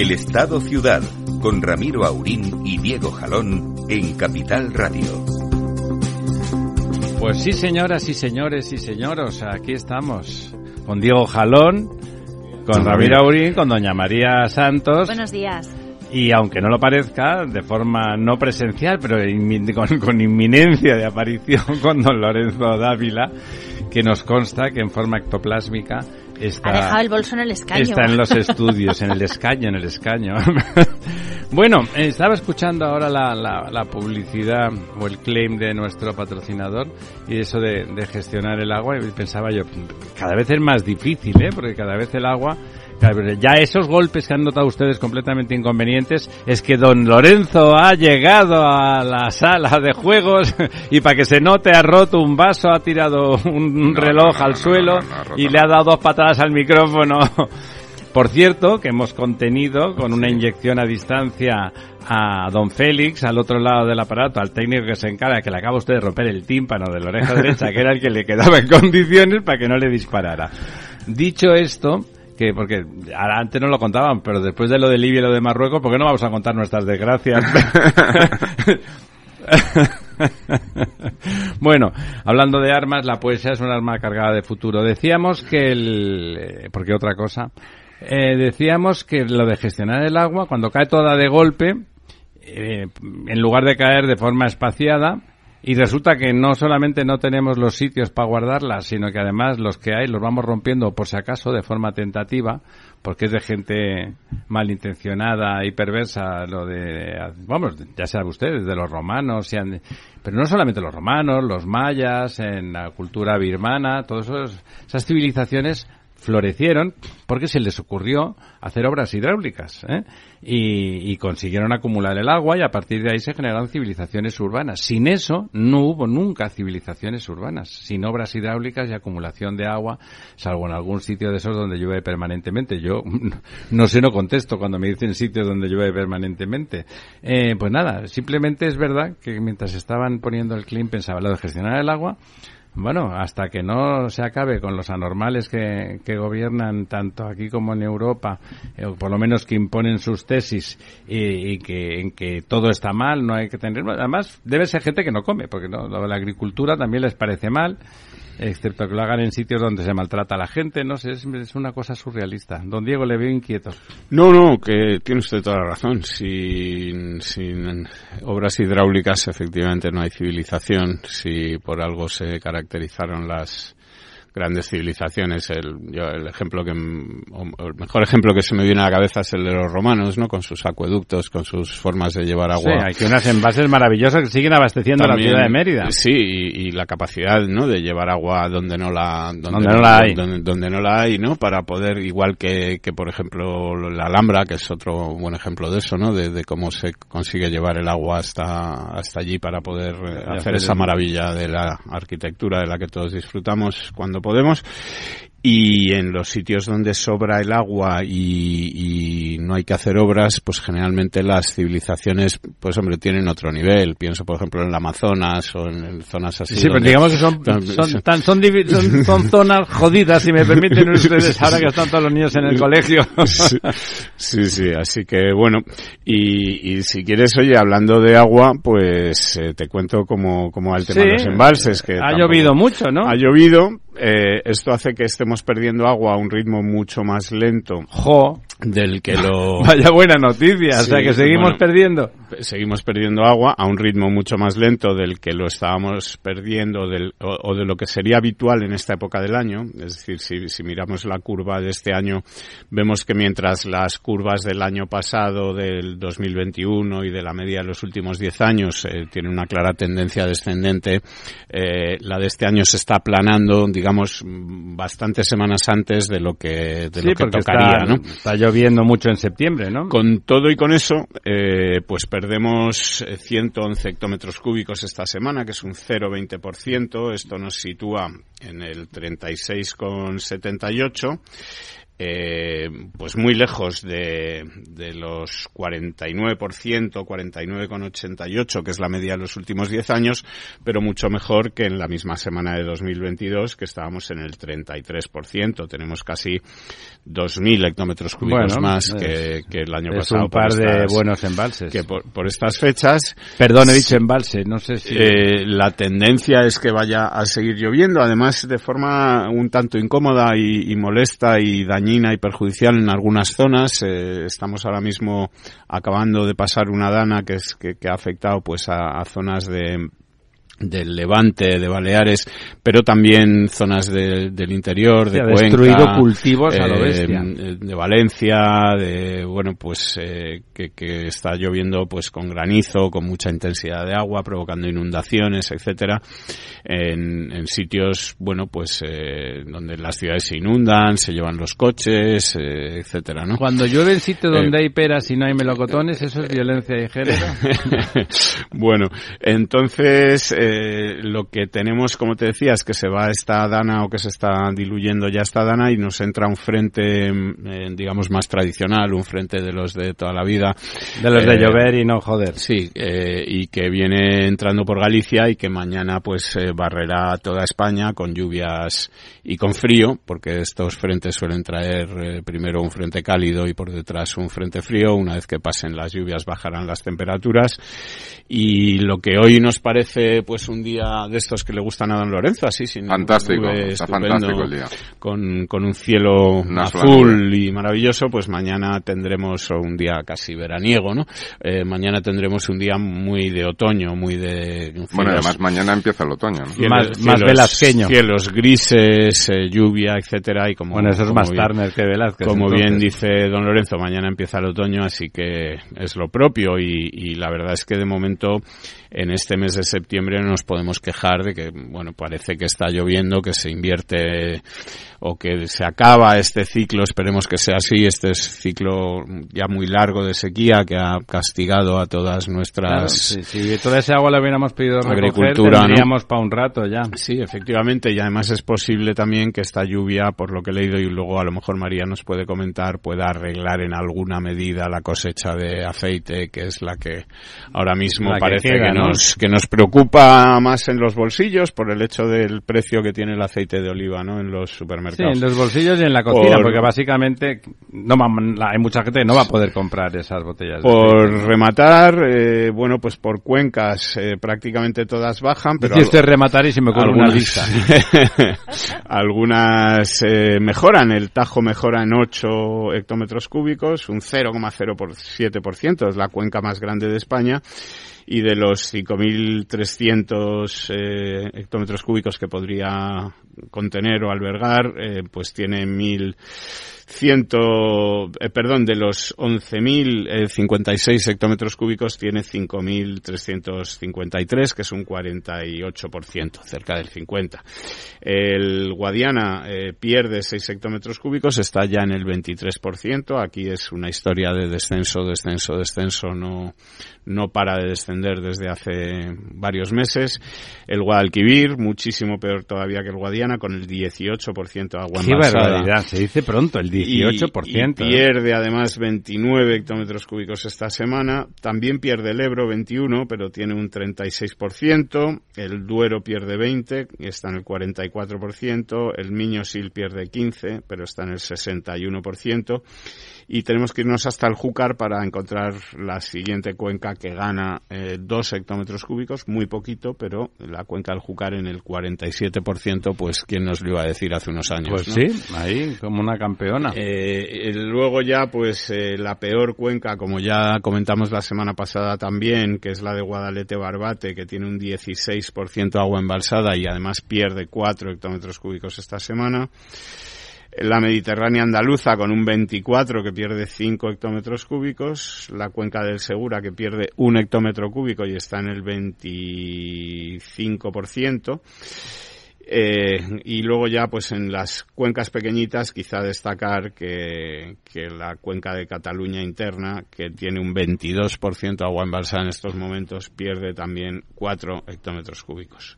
El Estado Ciudad, con Ramiro Aurín y Diego Jalón en Capital Radio. Pues sí, señoras y señores y señoros, aquí estamos con Diego Jalón, con Ramiro Aurín, con doña María Santos. Buenos días. Y aunque no lo parezca, de forma no presencial, pero con, con inminencia de aparición con don Lorenzo Dávila, que nos consta que en forma ectoplásmica Está, ha dejado el bolso en el escaño. Está en los estudios, en el escaño, en el escaño. bueno, estaba escuchando ahora la, la, publicidad o el claim de nuestro patrocinador y eso de, de, gestionar el agua y pensaba yo, cada vez es más difícil, ¿eh? porque cada vez el agua ya esos golpes que han notado ustedes completamente inconvenientes es que don Lorenzo ha llegado a la sala de juegos y para que se note ha roto un vaso, ha tirado un reloj al suelo y le ha dado dos patadas al micrófono. Por cierto, que hemos contenido con una inyección a distancia a don Félix al otro lado del aparato, al técnico que se encarga, que le acaba usted de romper el tímpano de la oreja derecha, que era el que le quedaba en condiciones para que no le disparara. Dicho esto, que porque antes no lo contaban, pero después de lo de Libia y lo de Marruecos, ¿por qué no vamos a contar nuestras desgracias? bueno, hablando de armas, la poesía es un arma cargada de futuro. Decíamos que el... Eh, porque otra cosa. Eh, decíamos que lo de gestionar el agua, cuando cae toda de golpe, eh, en lugar de caer de forma espaciada, y resulta que no solamente no tenemos los sitios para guardarlas, sino que además los que hay los vamos rompiendo por si acaso de forma tentativa, porque es de gente malintencionada y perversa lo de, vamos, ya saben ustedes, de los romanos, pero no solamente los romanos, los mayas, en la cultura birmana, todas esas civilizaciones florecieron porque se les ocurrió hacer obras hidráulicas ¿eh? y, consiguieron acumular el agua y a partir de ahí se generaron civilizaciones urbanas. Sin eso no hubo nunca civilizaciones urbanas, sin obras hidráulicas y acumulación de agua, salvo en algún sitio de esos donde llueve permanentemente. Yo no sé, no contesto cuando me dicen sitios donde llueve permanentemente. Eh, pues nada, simplemente es verdad que mientras estaban poniendo el clean pensaba lo de gestionar el agua bueno, hasta que no se acabe con los anormales que, que gobiernan tanto aquí como en Europa, eh, o por lo menos que imponen sus tesis y, que, en que todo está mal, no hay que tener. Además, debe ser gente que no come, porque no, la agricultura también les parece mal excepto que lo hagan en sitios donde se maltrata a la gente, no sé, es, una cosa surrealista. Don Diego le veo inquieto. No, no, que tiene usted toda la razón. Sin, sin obras hidráulicas efectivamente no hay civilización. Si por algo se caracterizaron las grandes civilizaciones. El, el ejemplo que, el mejor ejemplo que se me viene a la cabeza es el de los romanos, ¿no? Con sus acueductos, con sus formas de llevar agua. Sí, hay que unas envases maravillosas que siguen abasteciendo la ciudad de Mérida. Sí, y, la capacidad, ¿no? De llevar agua donde no la, donde, no, la hay. Donde, no la hay, ¿no? Para poder, igual que, que por ejemplo la Alhambra, que es otro buen ejemplo de eso, ¿no? De, de cómo se consigue llevar el agua hasta, hasta allí para poder hacer esa maravilla de la arquitectura de la que todos disfrutamos cuando podemos y en los sitios donde sobra el agua y, no hay que hacer obras, pues generalmente las civilizaciones, pues hombre, tienen otro nivel. Pienso, por ejemplo, en el Amazonas o en zonas así. Sí, pero digamos que son, son, son, zonas jodidas, si me permiten ustedes, ahora que están todos los niños en el colegio. Sí, sí, así que bueno. Y, si quieres, oye, hablando de agua, pues eh, te cuento cómo, cómo va el tema de los embalses. Que ha llovido mucho, ¿no? Ha llovido, eh, esto hace que estemos perdiendo agua a un ritmo mucho más lento. ¡Jo! Del que lo... Vaya buena noticia, o sea que seguimos perdiendo. Seguimos perdiendo agua a un ritmo mucho más lento del que lo estábamos perdiendo del, o, de lo que sería habitual en esta época del año. Es decir, si, si miramos la curva de este año, vemos que mientras las curvas del año pasado, del 2021 y de la media de los últimos 10 años eh, tienen una clara tendencia descendente, eh, la de este año se está aplanando, digamos, bastantes semanas antes de lo que, de lo que tocaría, está, ¿no? Está lloviendo mucho en septiembre, ¿no? Con todo y con eso, eh, pues perdemos 111 hectómetros cúbicos esta semana, que es un 0,20%. Esto nos sitúa en el 36,78 eh, pues muy lejos de, de los 49%, 49,88, que es la media de los últimos 10 años, pero mucho mejor que en la misma semana de 2022, que estábamos en el 33%. Tenemos casi 2.000 hectómetros cúbicos más que, que, el año es pasado. un par de buenos embalses. Que por, por, estas fechas. Perdón, he dicho embalse, no sé si. Eh, la tendencia es que vaya a seguir lloviendo, además de forma un tanto incómoda y, y molesta y dañina y perjudicial en algunas zonas. Eh, estamos ahora mismo acabando de pasar una dana que, es, que, que ha afectado pues a, a zonas de, del Levante, de Baleares, pero también zonas de, del interior, de Cuenca, destruido cultivos eh, a lo bestia. de Valencia, de bueno pues eh, que, que, está lloviendo pues con granizo, con mucha intensidad de agua, provocando inundaciones, etcétera, en, en sitios bueno pues eh, donde las ciudades se inundan, se llevan los coches, eh, etcétera, ¿no? Cuando llueve en sitio donde hay peras y no hay melocotones, eso es violencia de género. bueno, entonces eh, lo que tenemos, como te decía, es que se va esta dana o que se está diluyendo ya esta dana y nos entra un frente, eh, digamos, más tradicional, un frente de los de toda la vida. De los de llover y no joder. Sí, eh, y que viene entrando por Galicia y que mañana pues barrerá toda España con lluvias y con frío, porque estos frentes suelen traer primero un frente cálido y por detrás un frente frío. Una vez que pasen las lluvias bajarán las temperaturas y lo que hoy nos parece pues un día de estos que le gustan a don Lorenzo, así sin fantástico, nube, está fantástico el día. Con, con un cielo Una azul y maravilloso, pues mañana tendremos un día casi veraniego, ¿no? Eh, mañana tendremos un día muy de otoño, muy de... Cielos, bueno, además mañana empieza el otoño, ¿no? Cielos, más, más velasqueño. Cielos grises, eh, lluvia, etcétera, y como... Bueno, eso es más bien, Turner que Velázquez. Como entonces. bien dice don Lorenzo, mañana empieza el otoño, así que es lo propio y, y la verdad es que de momento en este mes de septiembre nos podemos quejar de que, bueno, parece que está lloviendo, que se invierte o que se acaba este ciclo, esperemos que sea así, este ciclo ya muy largo de sequía que ha castigado a todas nuestras... Claro, sí, sí, toda esa agua la hubiéramos pedido agricultura, para un rato ya. Sí, efectivamente, y además es posible también que esta lluvia, por lo que he leído y luego a lo mejor María nos puede comentar, pueda arreglar en alguna medida la cosecha de aceite, que es la que ahora mismo la parece que, queda, que, ¿no? Nos, que nos preocupa más en los bolsillos por el hecho del precio que tiene el aceite de oliva, ¿no? En los supermercados. Sí, en los bolsillos y en la cocina, por... porque básicamente no va, hay mucha gente que no va a poder comprar esas botellas. Por rematar, eh, bueno, pues por cuencas eh, prácticamente todas bajan, pero... Si usted rematar y se me ocurre una lista. algunas eh, mejoran, el Tajo mejora en 8 hectómetros cúbicos, un 0,07%, es la cuenca más grande de España y de los 5.300 eh, hectómetros cúbicos que podría contener o albergar, eh, pues tiene 1.100, eh, perdón, de los 11.056 hectómetros cúbicos tiene 5.353, que es un 48%, cerca del 50%. El Guadiana eh, pierde 6 hectómetros cúbicos, está ya en el 23%. Aquí es una historia de descenso, descenso, descenso, no, no para de descender desde hace varios meses. El Guadalquivir, muchísimo peor todavía que el Guadiana, con el 18% de agua Qué envasada. barbaridad, se dice pronto, el 18%. Y, y pierde además 29 hectómetros cúbicos esta semana. También pierde el Ebro 21, pero tiene un 36%. El Duero pierde 20, y está en el 44%. El Miño-Sil pierde 15, pero está en el 61% y tenemos que irnos hasta el Júcar para encontrar la siguiente cuenca que gana eh, dos hectómetros cúbicos, muy poquito, pero la cuenca del Júcar en el 47%, pues quién nos lo iba a decir hace unos años. Pues sí, ahí como una campeona. Eh, luego ya, pues eh, la peor cuenca, como ya comentamos la semana pasada también, que es la de Guadalete Barbate, que tiene un 16% agua embalsada y además pierde 4 hectómetros cúbicos esta semana la Mediterránea andaluza con un 24 que pierde 5 hectómetros cúbicos, la cuenca del Segura que pierde un hectómetro cúbico y está en el 25%. Eh, y luego ya pues en las cuencas pequeñitas quizá destacar que, que la cuenca de Cataluña interna que tiene un 22% agua embalsada en estos momentos pierde también 4 hectómetros cúbicos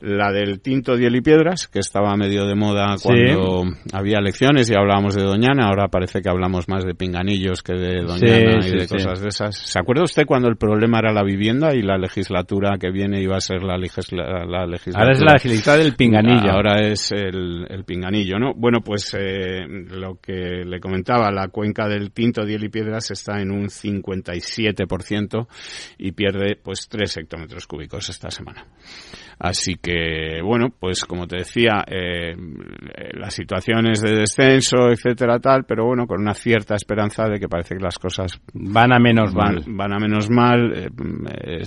la del tinto Diel y Piedras, que estaba medio de moda cuando había elecciones y hablábamos de Doñana, ahora parece que hablamos más de pinganillos que de Doñana y de cosas de esas. ¿Se acuerda usted cuando el problema era la vivienda y la legislatura que viene iba a ser la, legislatura? Ahora es la legislatura del pinganillo. Ahora es el, el pinganillo, ¿no? Bueno, pues eh, lo que le comentaba, la cuenca del tinto Diel y Piedras está en un 57% y pierde pues 3 hectómetros cúbicos esta semana. Así que, bueno, pues como te decía, eh, las situaciones de descenso, etcétera, tal, pero bueno, con una cierta esperanza de que parece que las cosas van a menos mal. Van a menos mal. Eh,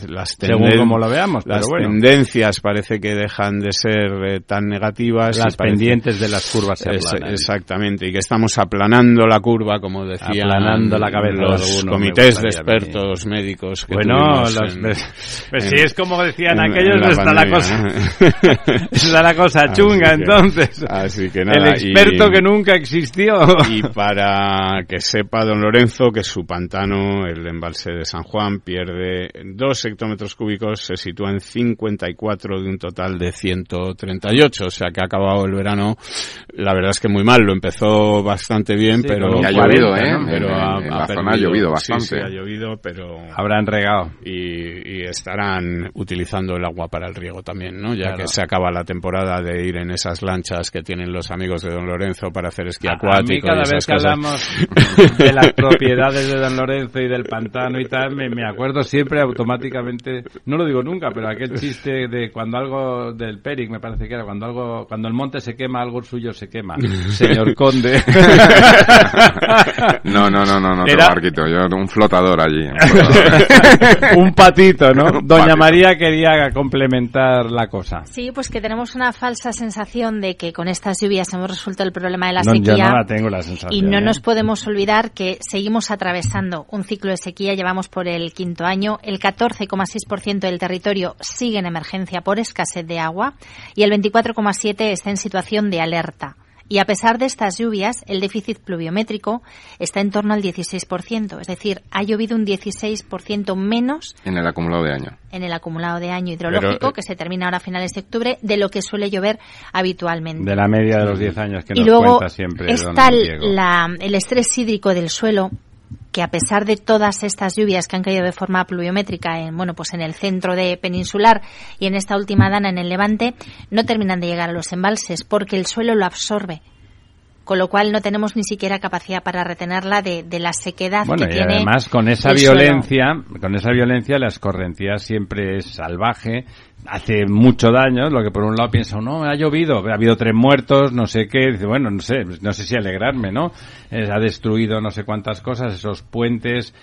las Según como lo veamos, las pero bueno. tendencias parece que dejan de ser eh, tan negativas. Las pendientes de las curvas se Exactamente, y que estamos aplanando la curva, como decían aplanando la cabeza los comités de expertos médicos. Que bueno, los, pues si es como decían aquellos, no está la cosa Esa es la cosa chunga, entonces. Así que nada. El experto que nunca existió. Y para que sepa don Lorenzo que su pantano, el embalse de San Juan, pierde dos hectómetros cúbicos, se sitúa en 54 de un total de 138. O sea que ha acabado el verano, la verdad es que muy mal. Lo empezó bastante bien, pero. ha llovido, ¿eh? Pero en, la zona ha llovido bastante. Sí, ha llovido, pero. Habrán regado. Y, y estarán utilizando el agua para el riego también, ¿no? Ya que se acaba la temporada de ir en esas lanchas que tienen los amigos de Don Lorenzo para hacer esquí acuático. A mí cada vez que hablamos de las propiedades de Don Lorenzo y del pantano y tal, me, me, acuerdo siempre automáticamente, no lo digo nunca, pero aquel chiste de cuando algo del Peric, me parece que era, cuando algo, cuando el monte se quema, algo suyo se quema. Señor Conde. no, no, no, no, no, era... Marquito, yo un flotador allí. Un, flotador. un patito, ¿no? Doña María quería complementar la cosa. Sí, pues que tenemos una falsa sensación de que con estas lluvias hemos resuelto el problema de la sequía. Yo no la tengo la sensación. Y no ¿eh? nos podemos olvidar que seguimos atravesando un ciclo de sequía, llevamos por el quinto año, el 14,6% del territorio sigue en emergencia por escasez de agua y el 24,7% está en situación de alerta. Y a pesar de estas lluvias, el déficit pluviométrico está en torno al 16%, es decir, ha llovido un 16% menos en el acumulado de año. En el acumulado de año hidrológico, eh, que se termina ahora a finales de octubre, de lo que suele llover habitualmente. De la media de los 10 años que y nos luego cuenta siempre. Está la, el estrés hídrico del suelo que a pesar de todas estas lluvias que han caído de forma pluviométrica en bueno pues en el centro de peninsular y en esta última dana en el Levante no terminan de llegar a los embalses porque el suelo lo absorbe con lo cual no tenemos ni siquiera capacidad para retenerla de, de la sequedad bueno, que y tiene. además con esa violencia, con esa violencia la escorrentía siempre es salvaje, hace mucho daño, lo que por un lado piensa, no, ha llovido, ha habido tres muertos, no sé qué, dice, bueno, no sé, no sé si alegrarme, ¿no? Eh, ha destruido no sé cuántas cosas, esos puentes,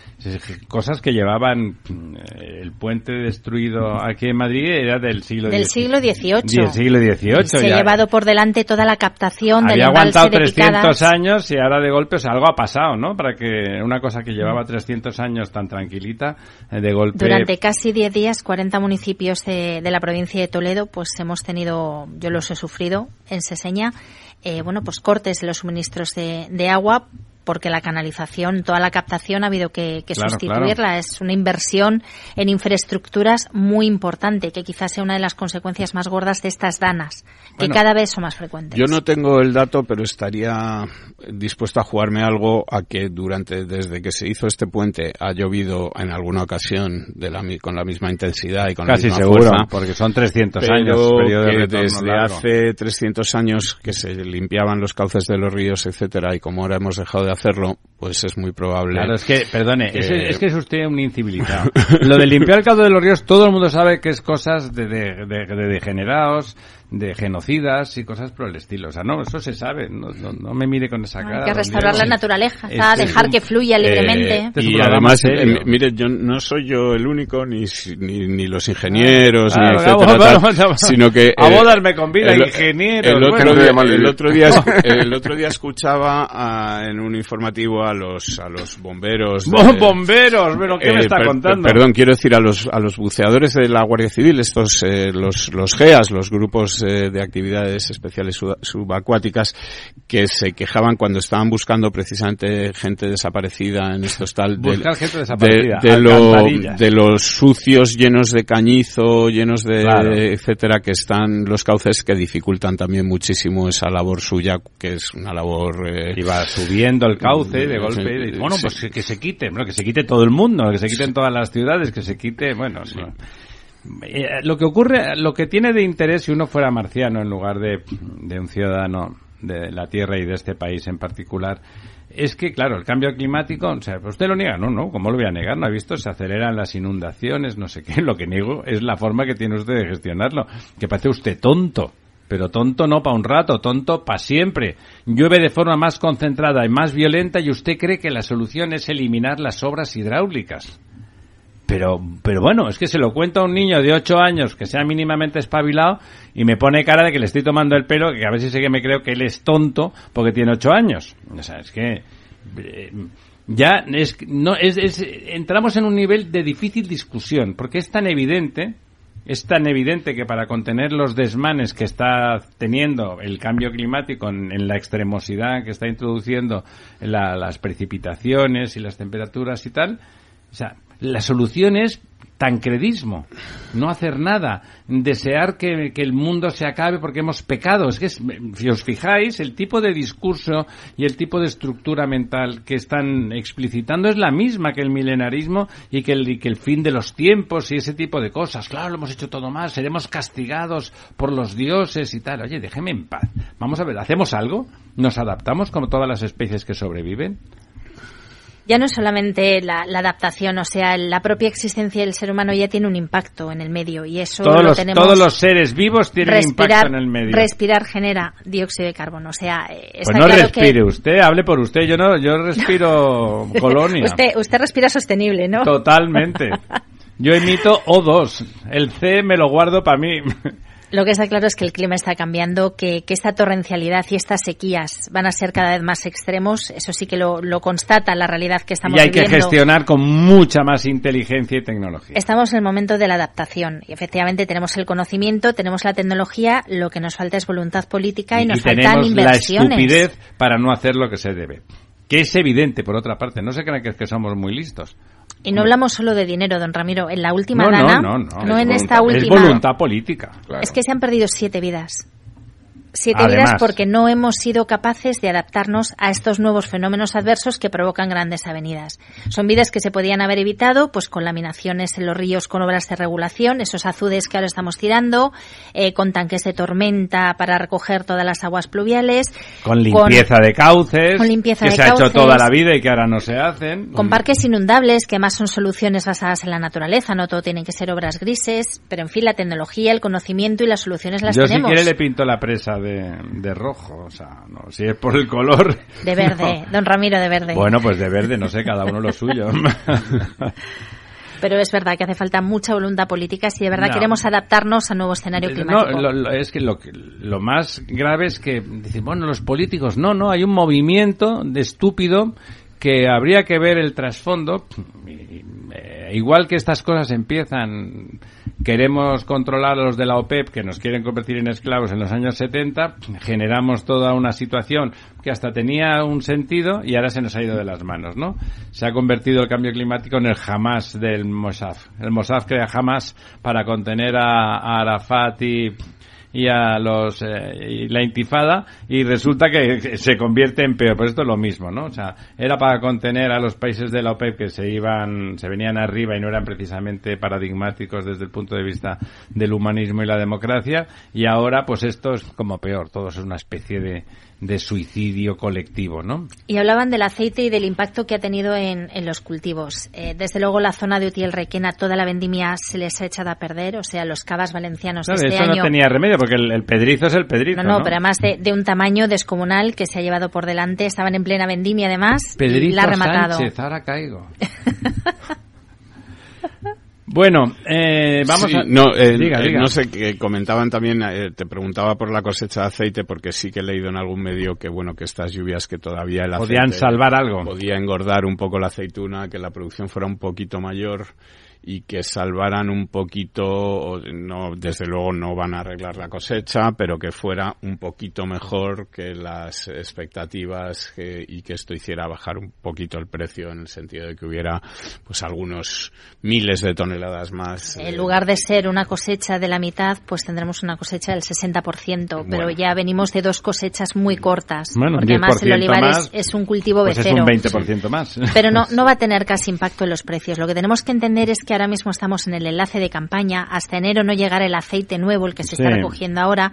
cosas que llevaban, eh, el puente destruido aquí en Madrid era del siglo del siglo XVIII. Del siglo XVIII. Se ha llevado por delante toda la captación Había del aguantado de 300 picadas. años y ahora de golpe, o sea, algo ha pasado, ¿no? Para que una cosa que llevaba 300 años tan tranquilita, eh, de golpe... Durante casi 10 días, 40 municipios de, de la provincia de Toledo, pues hemos tenido, yo los he sufrido en Seseña, eh, bueno, pues cortes de los suministros de agua porque la canalización, toda la captación ha habido que, que Claro, sustituirla. claro. Es una inversión en infraestructuras muy importante, que quizás sea una de las consecuencias más gordas de estas danas, que Bueno, cada vez son más frecuentes. Yo no tengo el dato, pero estaría dispuesto a jugarme algo a que durante, desde que se hizo este puente, ha llovido en alguna ocasión de la, mi- con la misma intensidad y con Casi la misma seguro, fuerza. porque son 300 pero años, periodo de desde largo. hace 300 años que se limpiaban los cauces de los ríos, etcétera, y como ahora hemos dejado de hacerlo, pues es muy probable. Claro, es que, perdone, Es, que es usted un incivilizado. Lo de limpiar el cauce de los ríos, todo el mundo sabe que es cosas de, de, de degenerados, de genocidas y cosas por el estilo. O sea, no, eso se sabe. No, no, me mire con esa cara. Hay que restaurar la naturaleza, dejar que fluya libremente. Eh, y además, eh, mire, yo no soy yo el único, ni, ni, los ingenieros, ni etcétera, sino que... a bodas me convida, ingenieros. El otro, día, el, otro día, el otro día escuchaba en un informativo a los, a los bomberos. ¡Bomberos! ¿Pero qué me eh, está contando? Perdón, quiero decir a los, a los buceadores de la Guardia Civil, estos, los, los GEAS, los grupos eh, de actividades especiales subacuáticas que se quejaban cuando estaban buscando precisamente gente desaparecida en estos tal de, gente desaparecida, de, los sucios llenos de cañizo, llenos de etcétera que están los cauces que dificultan también muchísimo esa labor suya que es una labor eh, y va subiendo el cauce de golpe y, bueno pues que, se quite, que se quite todo el mundo, que se quiten todas las ciudades, que se quite, bueno, sí. Eh, lo que ocurre, lo que tiene de interés si uno fuera marciano en lugar de, un ciudadano de la Tierra y de este país en particular, es que, claro, el cambio climático, o sea, usted lo niega, no, no, ¿cómo lo voy a negar? ¿No ha visto? Se aceleran las inundaciones, no sé qué. Lo que niego es la forma que tiene usted de gestionarlo. Que parece usted tonto. Pero tonto no para un rato, tonto para siempre. Llueve de forma más concentrada y más violenta y usted cree que la solución es eliminar las obras hidráulicas. Pero, pero bueno, es que se lo cuenta a un niño de 8 años que sea mínimamente espabilado y me pone cara de que le estoy tomando el pelo, que a si sé que me creo que él es tonto porque tiene 8 años. O sea, es que eh, ya es, no, es, es, entramos en un nivel de difícil discusión porque es tan evidente, es tan evidente que para contener los desmanes que está teniendo el cambio climático en, la extremosidad que está introduciendo las precipitaciones y las temperaturas y tal, o sea, la solución es tancredismo, no hacer nada, desear que, el mundo se acabe porque hemos pecado. Es que, si os fijáis, el tipo de discurso y el tipo de estructura mental que están explicitando es la misma que el milenarismo y que el, que el fin de los tiempos y ese tipo de cosas. Claro, lo hemos hecho todo mal, seremos castigados por los dioses y tal. Oye, déjeme en paz. Vamos a ver, ¿hacemos algo? ¿Nos adaptamos como todas las especies que sobreviven? Ya no es solamente la, adaptación, o sea, la propia existencia del ser humano ya tiene un impacto en el medio y eso todos lo los, tenemos. Todos los seres vivos tienen impacto en el medio. Respirar genera dióxido de carbono, o sea, eh, está pues no respire usted, hable por usted, yo no, yo respiro colonia. usted, usted respira sostenible, ¿no? Totalmente. Yo emito O2, el C me lo guardo para mí. Lo que está claro es que el clima está cambiando, que, esta torrencialidad y estas sequías van a ser cada vez más extremos. Eso sí que lo, constata la realidad que estamos viviendo. Y hay que gestionar con mucha más inteligencia y tecnología. Estamos en el momento de la adaptación. Y efectivamente tenemos el conocimiento, tenemos la tecnología, lo que nos falta es voluntad política y, nos faltan inversiones. la estupidez para no hacer lo que se debe. Que es evidente, por otra parte. No se crean que es que somos muy listos. Y no hablamos solo de dinero, don Ramiro. En la última no, dana, no, no, no, en esta última. Es voluntad política. Es que se han perdido siete vidas siete vidas porque no hemos sido capaces de adaptarnos a estos nuevos fenómenos adversos que provocan grandes avenidas. Son vidas que se podían haber evitado pues con laminaciones en los ríos con obras de regulación, esos azudes que ahora estamos tirando, eh, con tanques de tormenta para recoger todas las aguas pluviales, con limpieza de cauces, que se ha hecho toda la vida y que ahora no se hacen, con parques inundables que más son soluciones basadas en la naturaleza, no todo tienen que ser obras grises, pero en fin la tecnología, el conocimiento y las soluciones las tenemos. Yo si quiere le pinto la presa de, rojo, o sea, no, si es por el color. De verde, don Ramiro de verde. Bueno, pues de verde, no sé, cada uno lo suyo. Pero es verdad que hace falta mucha voluntad política si de verdad queremos adaptarnos a nuevo escenario climático. No, es que lo, lo más grave es que dicen, bueno, los políticos, no, no, hay un movimiento de estúpido que habría que ver el trasfondo. Eh, igual que estas cosas empiezan queremos controlar a los de la OPEP que nos quieren convertir en esclavos en los años 70, generamos toda una situación que hasta tenía un sentido y ahora se nos ha ido de las manos, ¿no? Se ha convertido el cambio climático en el Hamas del Mossad. El Mossad crea Hamas para contener a, a Arafat y y a los eh, la intifada y resulta que se convierte en peor. Pues esto es lo mismo, ¿no? O sea, era para contener a los países de la OPEP que se iban, se venían arriba y no eran precisamente paradigmáticos desde el punto de vista del humanismo y la democracia y ahora pues esto es como peor, todo es una especie de de suicidio colectivo, ¿no? Y hablaban del aceite y del impacto que ha tenido en, los cultivos. Eh, desde luego la zona de Utiel Requena, toda la vendimia se les ha echado a perder, o sea, los cavas valencianos este eso no tenía remedio, porque el, pedrizo es el pedrizo, no, no, pero además de, un tamaño descomunal que se ha llevado por delante, estaban en plena vendimia además, pedrizo y la ha rematado. Sánchez, ahora caigo. Bueno, eh, vamos a... No, eh, eh, no sé, que comentaban también, te preguntaba por la cosecha de aceite, porque sí que he leído en algún medio que, bueno, que estas lluvias que todavía el aceite... Podían salvar algo. Podía engordar un poco la aceituna, que la producción fuera un poquito mayor y que salvaran un poquito, no, desde luego no van a arreglar la cosecha, pero que fuera un poquito mejor que las expectativas y que esto hiciera bajar un poquito el precio en el sentido de que hubiera pues algunos miles de toneladas más. En lugar de ser una cosecha de la mitad, pues tendremos una cosecha del 60%, pero ya venimos de dos cosechas muy cortas, porque además el olivar es, un cultivo pues becero. Es un 20% más. Pero no, no va a tener casi impacto en los precios. Lo que tenemos que entender es que ahora mismo estamos en el enlace de campaña, hasta enero no llegará el aceite nuevo, el que se está recogiendo ahora,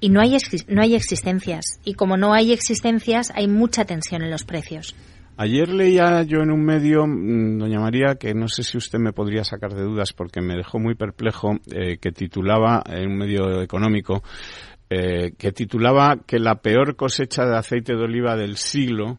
y no hay, no hay existencias. Y como no hay existencias, hay mucha tensión en los precios. Ayer leía yo en un medio, mm, doña María, que no sé si usted me podría sacar de dudas porque me dejó muy perplejo, eh, que titulaba en un medio económico, eh, que titulaba que la peor cosecha de aceite de oliva del siglo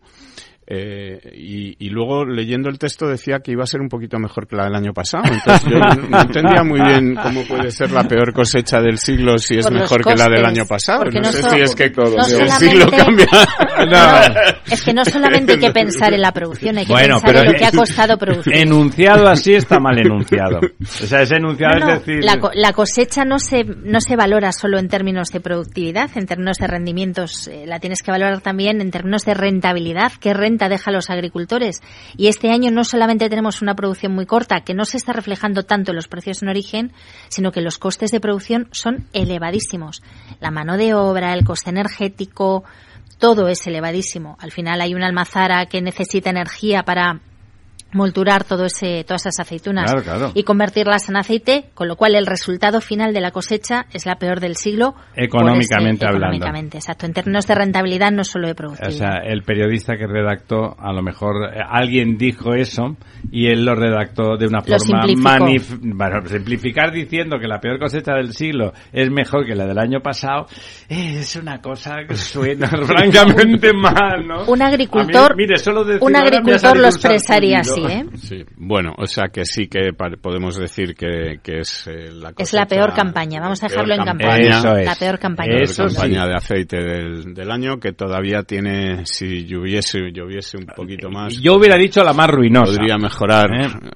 eh, y, luego leyendo el texto decía que iba a ser un poquito mejor que la del año pasado. Entonces yo no entendía muy bien cómo puede ser la peor cosecha del siglo si es mejor que la del año pasado. No, sé si es que todo el siglo cambia. es que no solamente hay que pensar en la producción, hay que pensar en lo que ha costado producir. Enunciado así está mal enunciado. O sea, ese enunciado es decir... La, la, cosecha no se, no se valora solo en términos de productividad, en términos de rendimientos. Eh, la tienes que valorar también en términos de rentabilidad. ¿Qué renta deja a los agricultores. Y este año no solamente tenemos una producción muy corta, que no se está reflejando tanto en los precios en origen, sino que los costes de producción son elevadísimos. La mano de obra, el coste energético, todo es elevadísimo. Al final hay una almazara que necesita energía para molturar todo ese, todas esas aceitunas y convertirlas en aceite, con lo cual el resultado final de la cosecha es la peor del siglo. Económicamente hablando. Económicamente, exacto. En términos de rentabilidad, no solo de productividad. O sea, el periodista que redactó, a lo mejor eh, alguien dijo eso y él lo redactó de una forma manif bueno, simplificar diciendo que la peor cosecha del siglo es mejor que la del año pasado es una cosa que suena francamente mal, ¿no? Un agricultor, mire, solo un agricultor lo expresaría así. ¿Eh? Sí, bueno, o sea que sí que podemos decir que, es eh, la Es la peor campaña, vamos a dejarlo en campaña. Eso es. La peor campaña. Eso campaña de aceite del, año que todavía tiene, si lloviese, lloviese un poquito más. Yo hubiera dicho la más ruinosa. Podría mejorar.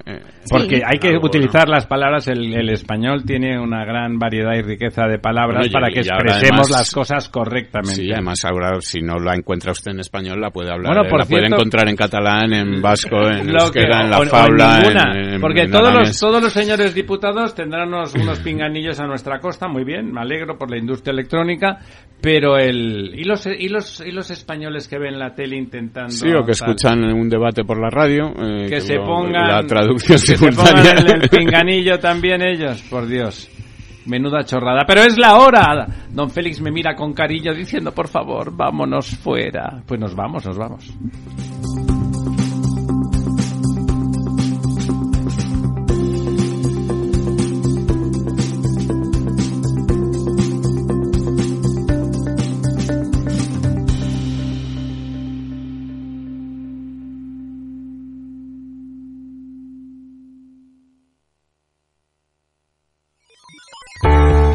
¿Eh? Porque hay que utilizar las palabras, el, español tiene una gran variedad y riqueza de palabras para que expresemos las cosas correctamente. Sí, además ahora si no la encuentra usted en español la puede hablar, bueno, la puede encontrar en catalán, en vasco, en en la fabla, porque todos los todos los señores diputados tendrán unos, unos pinganillos a nuestra costa, muy bien, me alegro por la industria electrónica, pero el y los y los y los españoles que ven la tele intentando sí o que escuchan un debate por la radio eh, que, se pongan la traducción que se pongan el, pinganillo también ellos, por Dios. Menuda chorrada. Pero es la hora. Don Félix me mira con cariño diciendo, por favor, vámonos fuera. Pues nos vamos, nos vamos.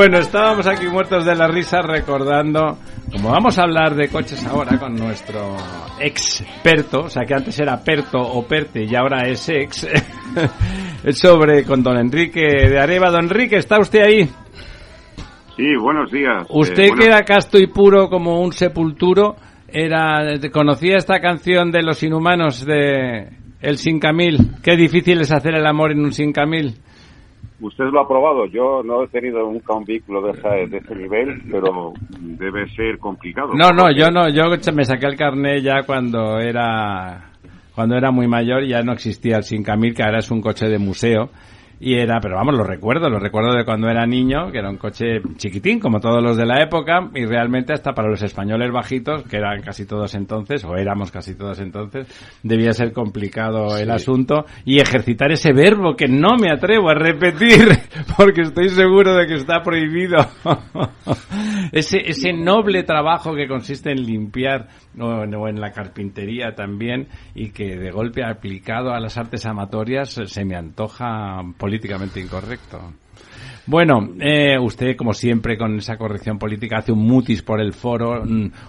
Bueno, estábamos aquí muertos de la risa recordando, como vamos a hablar de coches ahora con nuestro experto, o sea que antes era Perto o Perte y ahora es ex, sobre con don Enrique de Areva. Don Enrique, ¿está usted ahí? Sí, buenos días. Usted eh, que era casto y puro como un sepulturo, era conocía esta canción de los inhumanos de El Sin Camil. Qué difícil es hacer el amor en un Sin Camil. Usted lo ha probado, yo no he tenido nunca un vehículo de, de ese nivel, pero debe ser complicado. No, no, yo no, yo me saqué el carnet ya cuando era cuando era muy mayor, ya no existía el Sin Camil, que ahora es un coche de museo y era, pero vamos, lo recuerdo, lo recuerdo de cuando era niño, que era un coche chiquitín, como todos los de la época, y realmente hasta para los españoles bajitos, que eran casi todos entonces, o éramos casi todos entonces, debía ser complicado el asunto, y ejercitar ese verbo que no me atrevo a repetir, porque estoy seguro de que está prohibido. ese, ese noble trabajo que consiste en limpiar, o, en la carpintería también, y que de golpe aplicado a las artes amatorias se me antoja políticamente incorrecto. Bueno, eh, usted, como siempre, con esa corrección política, hace un mutis por el foro,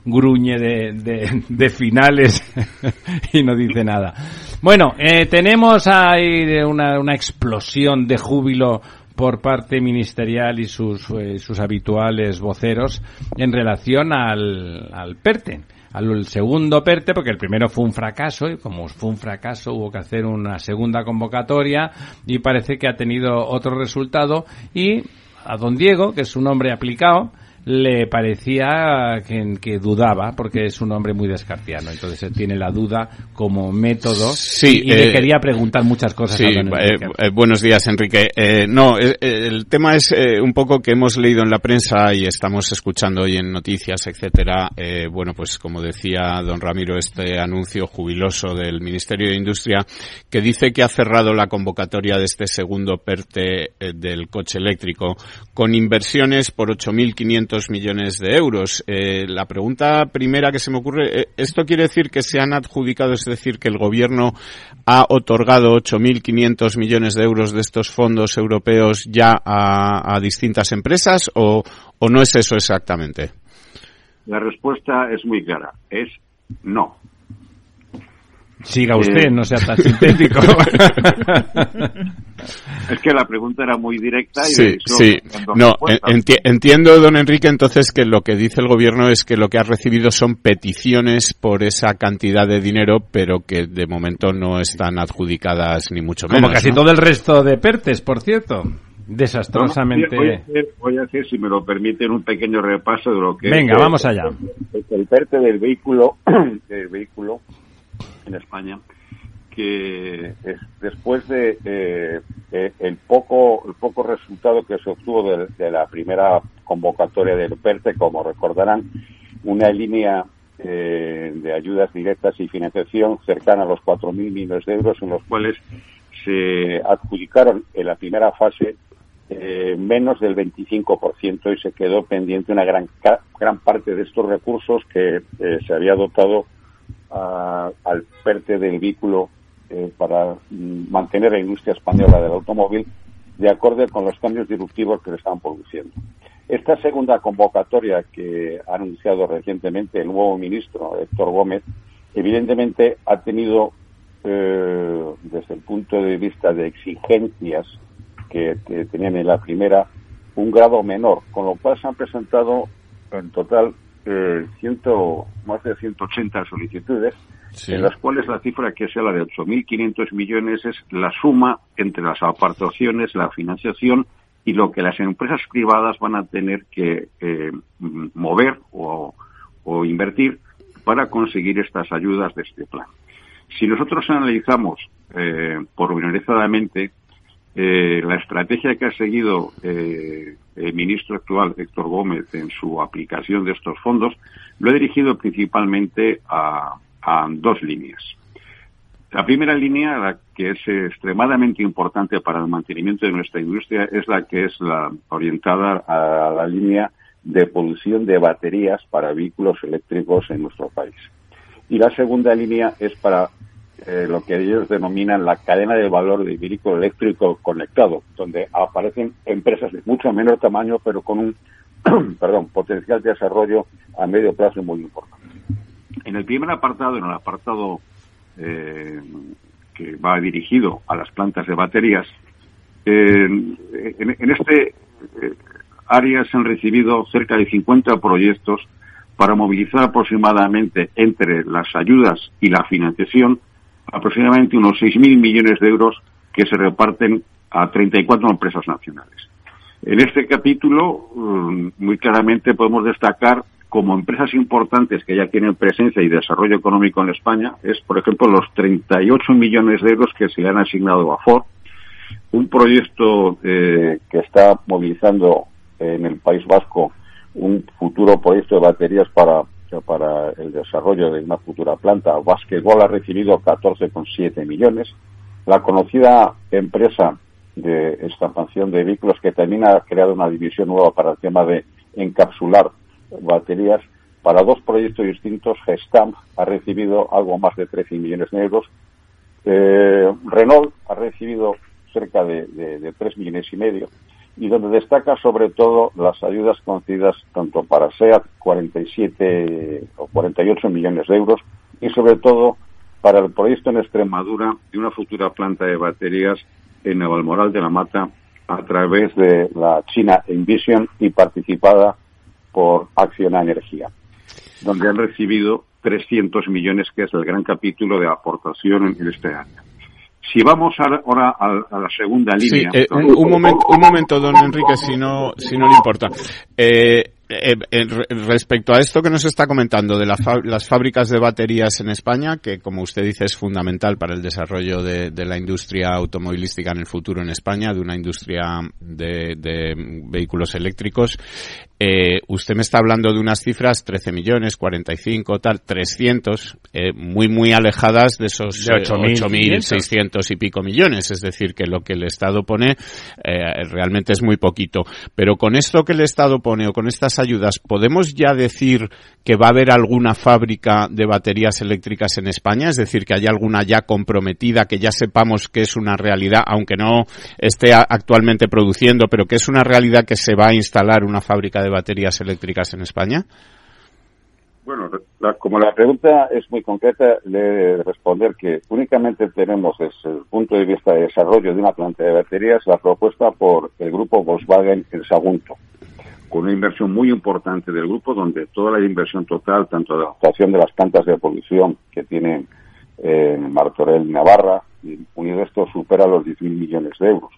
gruñe de, finales y no dice nada. Bueno, eh, tenemos ahí una, una, explosión de júbilo por parte ministerial y sus, eh, sus habituales voceros en relación al, al PERTE al segundo PERTE, porque el primero fue un fracaso, y como fue un fracaso hubo que hacer una segunda convocatoria, y parece que ha tenido otro resultado, y a don Diego, que es un hombre aplicado, le parecía que, que, dudaba, porque es un hombre muy descartiano, entonces él tiene la duda como método sí, y, le eh, quería preguntar muchas cosas. Sí, eh, eh, buenos días, Enrique. no, el tema es un poco que hemos leído en la prensa y estamos escuchando hoy en noticias, etcétera. bueno, pues como decía don Ramiro, este anuncio jubiloso del Ministerio de Industria que dice que ha cerrado la convocatoria de este segundo PERTE del coche eléctrico con inversiones por 8.500 millones de euros. Eh, la pregunta primera que se me ocurre, eh, ¿esto quiere decir que se han adjudicado, es decir, que el gobierno ha otorgado 8.500 millones de euros de estos fondos europeos ya a, distintas empresas o, no es eso exactamente? La respuesta es muy clara, es no. Siga usted, eh, no sea tan sintético. es que la pregunta era muy directa. Y sí, sí. No, entiendo, don Enrique, entonces que lo que dice el gobierno es que lo que ha recibido son peticiones por esa cantidad de dinero, pero que de momento no están adjudicadas ni mucho menos. Como casi todo el resto de PERTES, por cierto. Desastrosamente. voy, a hacer, si me lo permiten, un pequeño repaso de lo que. Venga, vamos allá. El, PERTE del vehículo, del vehículo en España que después de eh, eh, el poco el poco resultado que se obtuvo de, la primera convocatoria del PERTE, como recordarán, una línea eh, de ayudas directas y financiación cercana a los 4.000 millones de euros, en los cuales se adjudicaron en la primera fase menos del 25% y se quedó pendiente una gran gran parte de estos recursos que se había dotado al PERTE del vehículo eh, para mm, mantener la industria española del automóvil de acuerdo con los cambios disruptivos que le están produciendo. Esta segunda convocatoria que ha anunciado recientemente el nuevo ministro, Héctor Gómez, evidentemente ha tenido, eh, desde el punto de vista de exigencias que, tenían en la primera, un grado menor, con lo cual se han presentado en total eh, ciento, más de 180 solicitudes, en las cuales la cifra que sea la de 8.500 millones es la suma entre las aportaciones, la financiación y lo que las empresas privadas van a tener que eh, mover o, invertir para conseguir estas ayudas de este plan. Si nosotros analizamos eh, pormenorizadamente eh, la estrategia que ha seguido eh, el ministro actual, Héctor Gómez, en su aplicación de estos fondos, lo ha dirigido principalmente a, dos líneas. La primera línea, la que es extremadamente importante para el mantenimiento de nuestra industria, es la que es la orientada a la línea de producción de baterías para vehículos eléctricos en nuestro país. Y la segunda línea es para eh, lo que ellos denominan la cadena de valor de vehículo eléctrico conectado, donde aparecen empresas de mucho menor tamaño, pero con un perdón, potencial de desarrollo a medio plazo muy importante. En el primer apartado, en el apartado eh, que va dirigido a las plantas de baterías, en, este eh, área se han recibido cerca de 50 proyectos para movilizar aproximadamente entre las ayudas y la financiación aproximadamente unos 6.000 millones de euros que se reparten a 34 empresas nacionales. En este capítulo, mm, muy claramente podemos destacar como empresas importantes que ya tienen presencia y desarrollo económico en España, es, por ejemplo, los 38 millones de euros que se le han asignado a Ford, un proyecto eh, que está movilizando en el País Vasco un futuro proyecto de baterías para para el desarrollo de una futura planta. Basketball ha recibido 14,7 millones. La conocida empresa de estampación de vehículos que también ha creado una división nueva para el tema de encapsular baterías para dos proyectos distintos, Gestamp ha recibido algo más de 13 millones de euros. Eh, Renault ha recibido cerca de, de, de 3 millones y medio y donde destaca sobre todo las ayudas concedidas tanto para SEAT 47 o 48 millones de euros y sobre todo para el proyecto en Extremadura de una futura planta de baterías en Navalmoral de la Mata a través de la China Envision y participada por Acciona Energía, donde han recibido 300 millones, que es el gran capítulo de aportación en este año. Si vamos ahora a, la segunda línea. Sí, eh, un, momento, un momento, don Enrique, si no, si no le importa. Eh, eh, respecto a esto que nos está comentando de las fábricas de baterías en España, que como usted dice es fundamental para el desarrollo de, la industria automovilística en el futuro en España, de una industria de, de vehículos eléctricos, eh, usted me está hablando de unas cifras, 13 millones, 45, tal, 300, eh, muy, muy alejadas de esos de 8.600 eh, y pico millones. Es decir, que lo que el Estado pone eh, realmente es muy poquito. Pero con esto que el Estado pone o con estas ayudas, ¿podemos ya decir que va a haber alguna fábrica de baterías eléctricas en España? Es decir, que hay alguna ya comprometida, que ya sepamos que es una realidad, aunque no esté actualmente produciendo, pero que es una realidad que se va a instalar una fábrica de baterías eléctricas en España? Bueno, como la pregunta es muy concreta, le he de responder que únicamente tenemos desde el punto de vista de desarrollo de una planta de baterías la propuesta por el grupo Volkswagen en Sagunto, con una inversión muy importante del grupo donde toda la inversión total, tanto de la actuación de las plantas de producción que tienen en Martorell y Navarra, y unido esto supera los 10.000 millones de euros.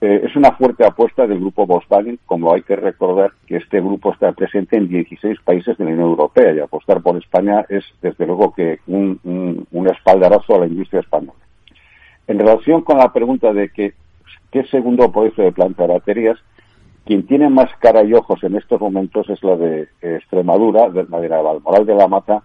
Eh, es una fuerte apuesta del grupo Volkswagen, como hay que recordar que este grupo está presente en 16 países de la Unión Europea y apostar por España es, desde luego, que un, espaldarazo a la industria española. En relación con la pregunta de que, qué segundo proyecto de planta de baterías, quien tiene más cara y ojos en estos momentos es la de Extremadura, la de la Valmoral de la Mata,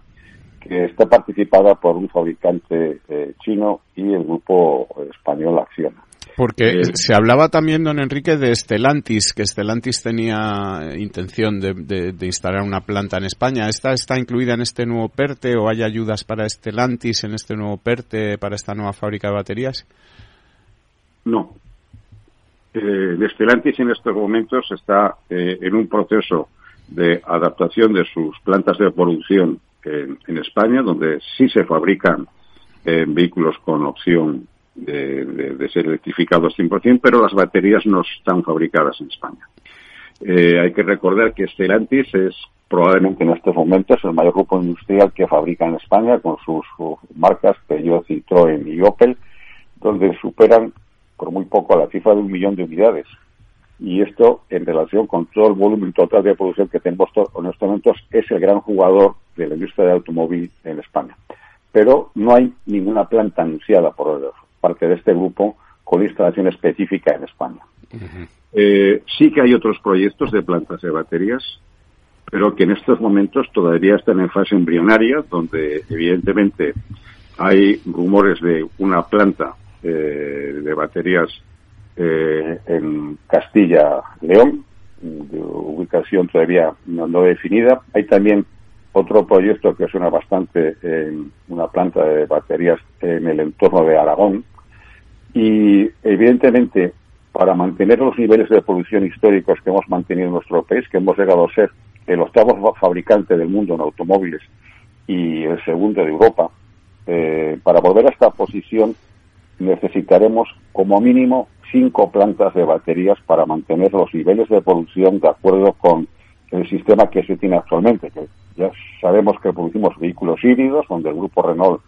que está participada por un fabricante eh, chino y el grupo español Acciona. Porque eh, se hablaba también, don Enrique, de Estelantis, que Estelantis tenía intención de, instalar una planta en España. ¿Esta está incluida en este nuevo PERTE o hay ayudas para Estelantis en este nuevo PERTE, para esta nueva fábrica de baterías? No. Eh, Estelantis en estos momentos está eh, en un proceso de adaptación de sus plantas de producción en, España, donde sí se fabrican vehículos con opción de, ser electrificados 100%, pero las baterías no están fabricadas en España. Eh, hay que recordar que Stellantis es probablemente en estos momentos el mayor grupo industrial que fabrica en España con sus, marcas Peugeot, Citroën y Opel, donde superan por muy poco la cifra de un millón de unidades. Y esto, en relación con todo el volumen total de producción que tenemos en estos momentos, es el gran jugador de la industria del automóvil en España. Pero no hay ninguna planta anunciada por parte de este grupo con instalación específica en España. Eh, sí que hay otros proyectos de plantas de baterías, pero que en estos momentos todavía están en fase embrionaria, donde evidentemente hay rumores de una planta eh, de baterías eh, en Castilla-León, de ubicación todavía no, no, definida. Hay también otro proyecto que suena bastante en una planta de baterías en el entorno de Aragón. Y evidentemente, para mantener los niveles de producción históricos que hemos mantenido en nuestro país, que hemos llegado a ser el octavo fabricante del mundo en automóviles y el segundo de Europa, eh, para volver a esta posición necesitaremos como mínimo cinco plantas de baterías para mantener los niveles de producción de acuerdo con el sistema que se tiene actualmente, que ya sabemos que producimos vehículos híbridos, donde el grupo Renault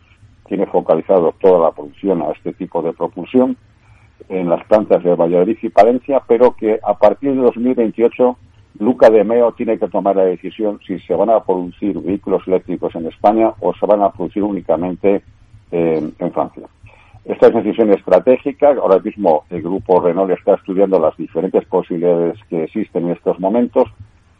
tiene focalizado toda la producción a este tipo de propulsión en las plantas de Valladolid y Palencia, pero que a partir de 2028 Luca de Meo tiene que tomar la decisión si se van a producir vehículos eléctricos en España o se van a producir únicamente en Francia. Esta es una decisión estratégica. Ahora mismo el grupo Renault está estudiando las diferentes posibilidades que existen en estos momentos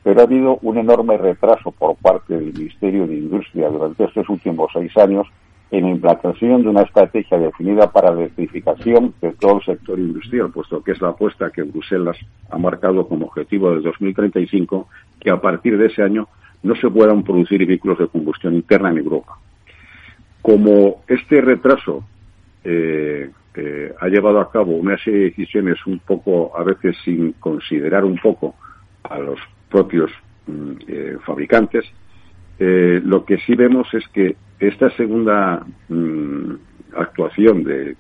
pero ha habido un enorme retraso por parte del Ministerio de Industria durante estos últimos seis años en la implantación de una estrategia definida para la electrificación de todo el sector industrial, puesto que es la apuesta que Bruselas ha marcado como objetivo del 2035, que a partir de ese año no se puedan producir vehículos de combustión interna en Europa. Como este retraso eh, eh, ha llevado a cabo una serie de decisiones un poco, a veces sin considerar un poco a los propios mm, eh, fabricantes, eh, lo que sí vemos es que esta segunda mm, actuación del,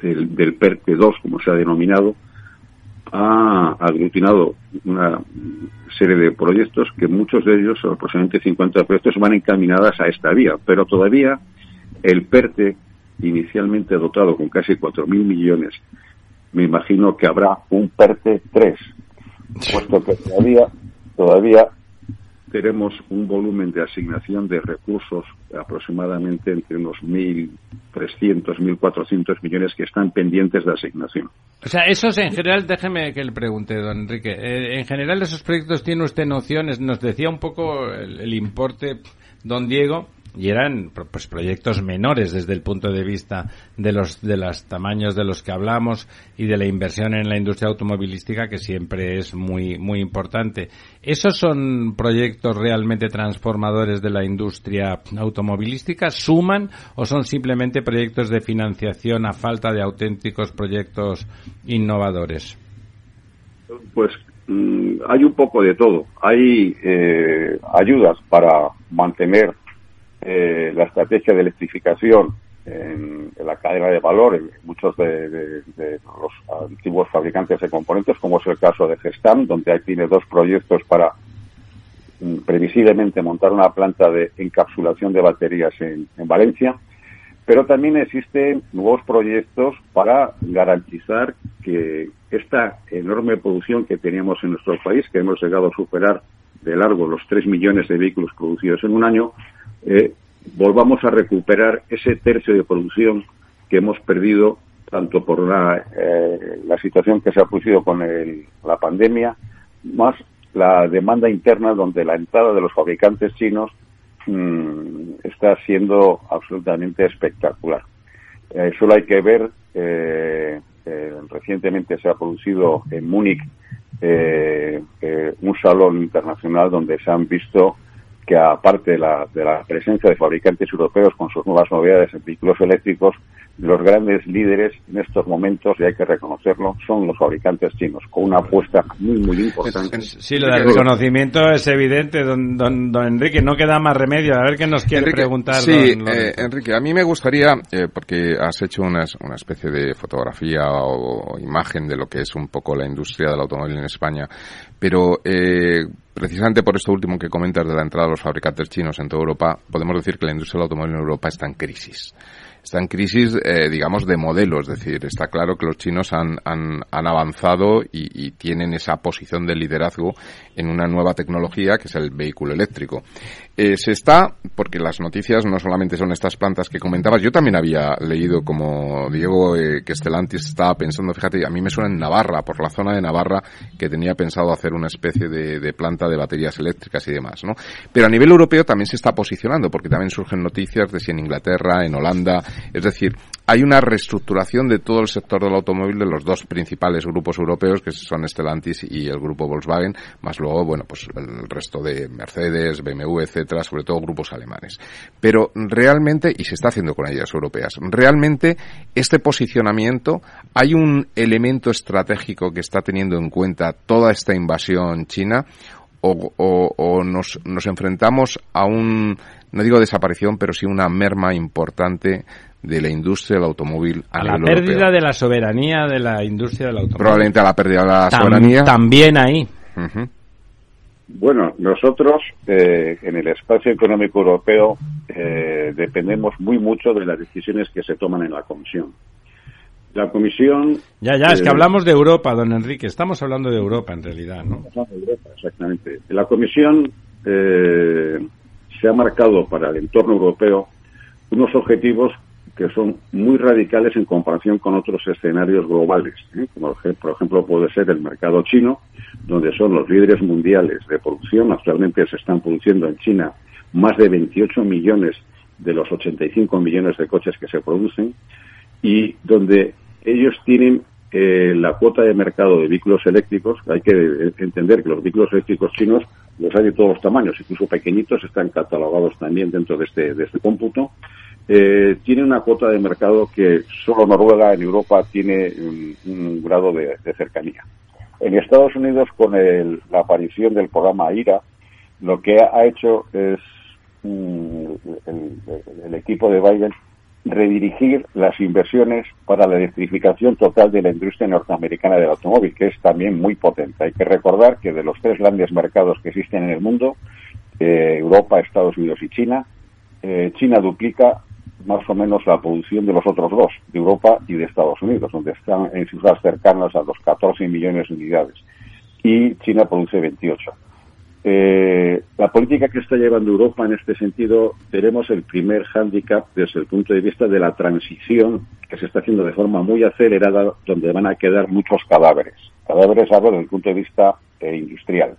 del PERTE 2, como se ha denominado, ha aglutinado una serie de proyectos que muchos de ellos, aproximadamente 50 proyectos, van encaminadas a esta vía, pero todavía el PERTE, inicialmente dotado con casi 4.000 millones, me imagino que habrá un PERTE 3, puesto que todavía, todavía tenemos un volumen de asignación de recursos aproximadamente entre unos 1.300, 1.400 millones que están pendientes de asignación. O sea, esos en general, déjeme que le pregunte, don Enrique, eh, en general esos proyectos tiene usted nociones, nos decía un poco el importe, don Diego, y eran pues proyectos menores desde el punto de vista de los de los tamaños de los que hablamos y de la inversión en la industria automovilística que siempre es muy muy importante. ¿Esos son proyectos realmente transformadores de la industria automovilística? ¿Suman o son simplemente proyectos de financiación a falta de auténticos proyectos innovadores? Pues mm, hay un poco de todo. Hay eh, ayudas para mantener eh, la estrategia de electrificación en, la cadena de valor en muchos de, los antiguos fabricantes de componentes, como es el caso de Gestam, donde hay, tiene dos proyectos para mm, previsiblemente montar una planta de encapsulación de baterías en, en Valencia. Pero también existen nuevos proyectos para garantizar que esta enorme producción que teníamos en nuestro país, que hemos llegado a superar de largo los 3 millones de vehículos producidos en un año, eh, volvamos a recuperar ese tercio de producción que hemos perdido tanto por la, eh, la situación que se ha producido con la pandemia, más la demanda interna donde la entrada de los fabricantes chinos mm, está siendo absolutamente espectacular. Eh, solo hay que ver, eh, recientemente se ha producido en Múnich un salón internacional donde se han visto que aparte de la, de la presencia de fabricantes europeos con sus nuevas novedades en vehículos eléctricos, los grandes líderes en estos momentos, y hay que reconocerlo, son los fabricantes chinos, con una apuesta muy, muy importante. Sí, lo del reconocimiento es evidente, don, don, Enrique, no queda más remedio. A ver qué nos quiere preguntar. Sí, eh, Enrique, a mí me gustaría, eh, porque has hecho una, una especie de fotografía o, imagen de lo que es un poco la industria del automóvil en España, pero eh, precisamente por esto último que comentas de la entrada de los fabricantes chinos en toda Europa, podemos decir que la industria del automóvil en Europa está en crisis está en crisis, eh, digamos, de modelo. Es decir, está claro que los chinos han, han, han avanzado y, y, tienen esa posición de liderazgo en una nueva tecnología que es el vehículo eléctrico. Eh, se está, porque las noticias no solamente son estas plantas que comentabas, yo también había leído como Diego eh, que Estelantis estaba pensando, fíjate, a mí me suena en Navarra, por la zona de Navarra, que tenía pensado hacer una especie de planta de baterías eléctricas y demás, ¿no? Pero a nivel europeo también se está posicionando, porque también surgen noticias de si en Inglaterra, en Holanda, es decir, hay una reestructuración de todo el sector del automóvil de los dos principales grupos europeos, que son Stellantis y el grupo Volkswagen, más luego, bueno, pues el resto de Mercedes, BMW, etcétera, sobre todo grupos alemanes. Pero realmente, y se está haciendo con ayudas europeas, realmente este posicionamiento, hay un elemento estratégico que está teniendo en cuenta toda esta invasión china, o, o, nos, nos enfrentamos a un, no digo desaparición, pero sí una merma importante de la industria del automóvil a, la pérdida de la soberanía de la industria del automóvil. Probablemente a la pérdida de la soberanía. También ahí. Bueno, nosotros eh, en el espacio económico europeo eh, dependemos muy mucho de las decisiones que se toman en la Comisión. La Comisión. Ya, ya, es que eh, hablamos de Europa, don Enrique. Estamos hablando de Europa en realidad, ¿no? de Europa, exactamente. La Comisión se ha marcado para el entorno europeo unos objetivos que son muy radicales en comparación con otros escenarios globales, ¿eh? como por ejemplo puede ser el mercado chino, donde son los líderes mundiales de producción. Actualmente se están produciendo en China más de 28 millones de los 85 millones de coches que se producen y donde ellos tienen eh, la cuota de mercado de vehículos eléctricos. Hay que entender que los vehículos eléctricos chinos los hay de todos los tamaños, incluso pequeñitos, están catalogados también dentro de este, de este cómputo eh, tiene una cuota de mercado que solo Noruega en Europa tiene un, grado de, cercanía. En Estados Unidos, con la aparición del programa IRA, lo que ha hecho es el, equipo de Biden redirigir las inversiones para la electrificación total de la industria norteamericana del automóvil, que es también muy potente. Hay que recordar que de los tres grandes mercados que existen en el mundo, eh, Europa, Estados Unidos y China, eh, China duplica más o menos la producción de los otros dos, de Europa y de Estados Unidos, donde están en cifras cercanas a los 14 millones de unidades. Y China produce 28. Eh, la política que está llevando Europa en este sentido, tenemos el primer hándicap desde el punto de vista de la transición que se está haciendo de forma muy acelerada, donde van a quedar muchos cadáveres. Cadáveres hablo desde el punto de vista eh, industrial.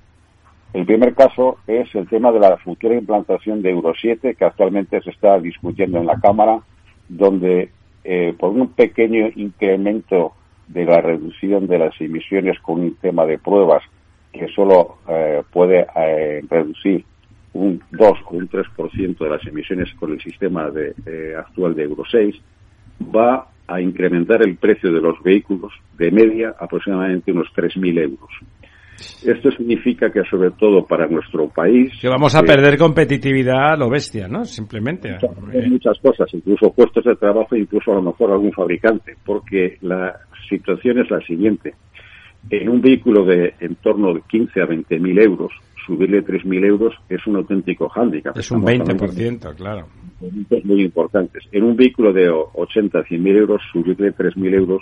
El primer caso es el tema de la futura implantación de Euro 7, que actualmente se está discutiendo en la Cámara, donde eh, por un pequeño incremento de la reducción de las emisiones con un tema de pruebas que solo eh, puede eh, reducir un 2 o un 3% de las emisiones con el sistema de, actual de Euro 6, va a incrementar el precio de los vehículos de media aproximadamente unos 3.000 euros. Esto significa que, sobre todo para nuestro país. Que vamos a perder competitividad a lo bestia, ¿no? Simplemente. Muchas cosas, incluso puestos de trabajo, incluso a lo mejor algún fabricante, porque la situación es la siguiente. En un vehículo de en torno de 15 a 20 mil euros, subirle 3 mil euros es un auténtico hándicap. Es un 20%, claro. Muy importantes. En un vehículo de 80 a 100 mil euros, subirle 3 mil euros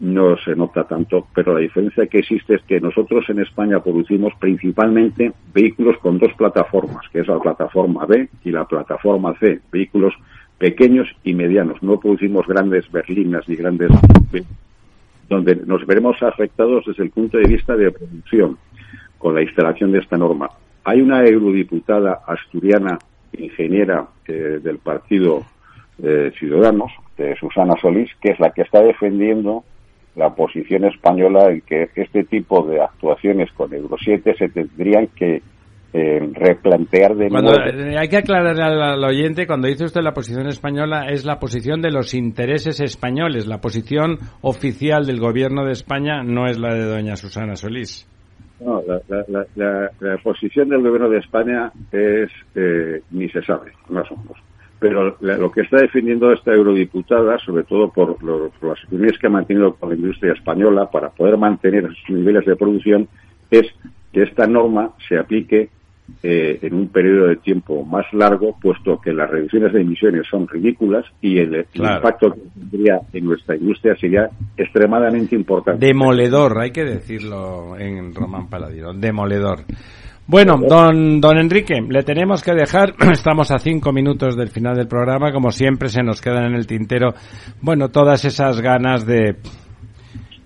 no se nota tanto, pero la diferencia que existe es que nosotros en España producimos principalmente vehículos con dos plataformas, que es la plataforma B y la plataforma C, vehículos pequeños y medianos. No producimos grandes berlinas ni grandes donde nos veremos afectados desde el punto de vista de producción con la instalación de esta norma. Hay una eurodiputada asturiana, ingeniera eh, del Partido eh, Ciudadanos, de Susana Solís, que es la que está defendiendo la posición española en que este tipo de actuaciones con Euro 7 se tendrían que eh, replantear de nuevo. Eh, hay que aclarar al, oyente, cuando dice usted la posición española, es la posición de los intereses españoles. La posición oficial del gobierno de España no es la de doña Susana Solís. No, la, posición del gobierno de España es, eh, ni se sabe, más o menos pero lo que está defendiendo esta eurodiputada, sobre todo por, las opiniones que ha mantenido con la industria española para poder mantener sus niveles de producción, es que esta norma se aplique eh, en un periodo de tiempo más largo, puesto que las reducciones de emisiones son ridículas y el, impacto que tendría en nuestra industria sería extremadamente importante. Demoledor, hay que decirlo en Román Paladino, demoledor. Bueno, don, don Enrique, le tenemos que dejar. Estamos a cinco minutos del final del programa. Como siempre, se nos quedan en el tintero, bueno, todas esas ganas de,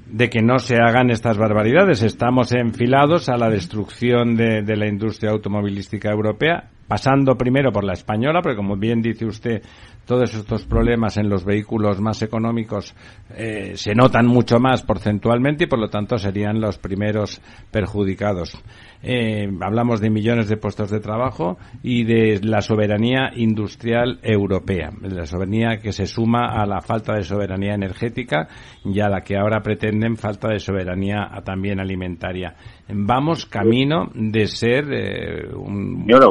de que no se hagan estas barbaridades. Estamos enfilados a la destrucción de, de la industria automovilística europea, pasando primero por la española, porque como bien dice usted, todos estos problemas en los vehículos más económicos eh, se notan mucho más porcentualmente y por lo tanto serían los primeros perjudicados. Eh, hablamos de millones de puestos de trabajo y de la soberanía industrial europea, la soberanía que se suma a la falta de soberanía energética y a la que ahora pretenden falta de soberanía también alimentaria. Vamos camino de ser eh, un. Señora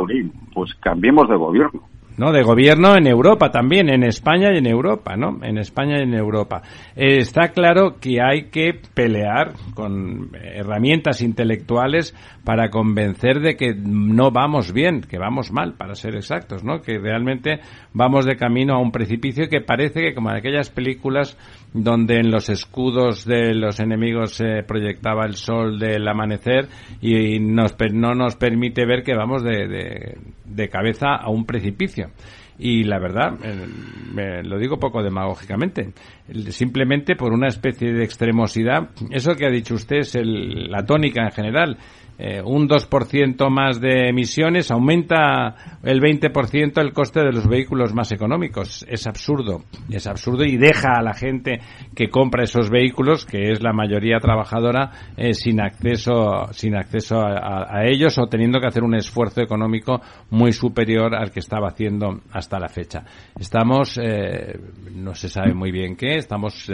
pues cambiemos de gobierno ¿no? De gobierno en Europa también, en España y en Europa, ¿no? En España y en Europa. Eh, está claro que hay que pelear con herramientas intelectuales para convencer de que no vamos bien, que vamos mal, para ser exactos, ¿no? Que realmente vamos de camino a un precipicio que parece que como en aquellas películas donde en los escudos de los enemigos se proyectaba el sol del amanecer y nos, no nos permite ver que vamos de, de cabeza a un precipicio. Y la verdad, eh, me lo digo poco demagógicamente, simplemente por una especie de extremosidad. Eso que ha dicho usted es la tónica en general. Eh, un 2% más de emisiones, aumenta el 20% el coste de los vehículos más económicos. Es absurdo, es absurdo y deja a la gente que compra esos vehículos, que es la mayoría trabajadora, eh, sin acceso, sin acceso a, ellos o teniendo que hacer un esfuerzo económico muy superior al que estaba haciendo hasta la fecha. Estamos, eh, no se sabe muy bien qué, estamos